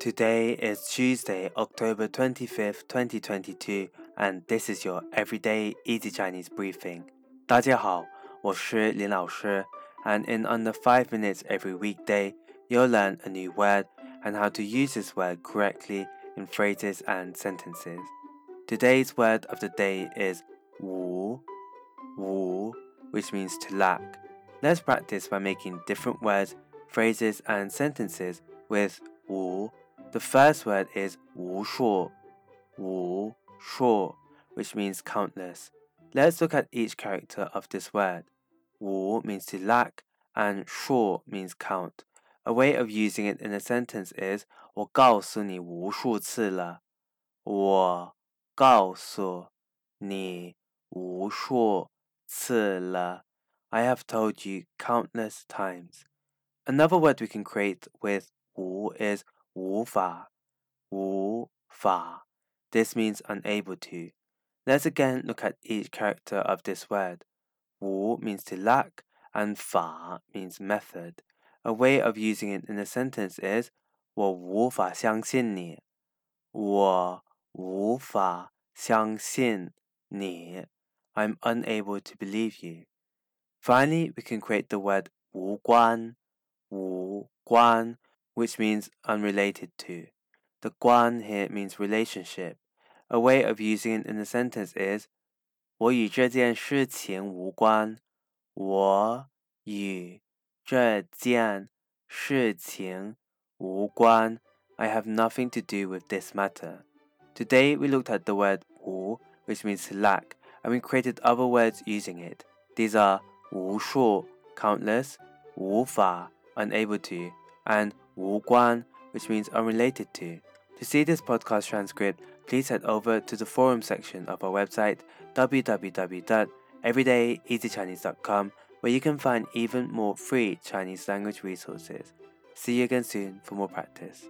Today is Tuesday, October 25th, 2022, and this is your everyday easy Chinese briefing. 大家好，我是林老师, and in under 5 minutes every weekday, you'll learn a new word and how to use this word correctly in phrases and sentences. Today's word of the day is wu, wu, which means to lack. Let's practice by making different words, phrases, and sentences with wu the first word is Wu Shu, Wu Shu, which means countless. Let's look at each character of this word. Wu means to lack and shu means count. A way of using it in a sentence is 我告诉你无数次了。我告诉你无数次了。I have told you countless times. Another word we can create with 无 is 无法,无法. This means unable to. Let's again look at each character of this word. 无 means to lack and 法 means method. A way of using it in a sentence is 我无法相信你。我无法相信你。I'm unable to believe you. Finally, we can create the word 无关,无关 which means unrelated to. The guan here means relationship. A way of using it in a sentence is 我与这件事情无关。我与这件事情无关。I have nothing to do with this matter. Today we looked at the word 无, which means to lack, and we created other words using it. These are 无数 countless, 无法 unable to, and 无关, which means unrelated to. To see this podcast transcript, please head over to the forum section of our website www.everydayeasychinese.com where you can find even more free Chinese language resources. See you again soon for more practice.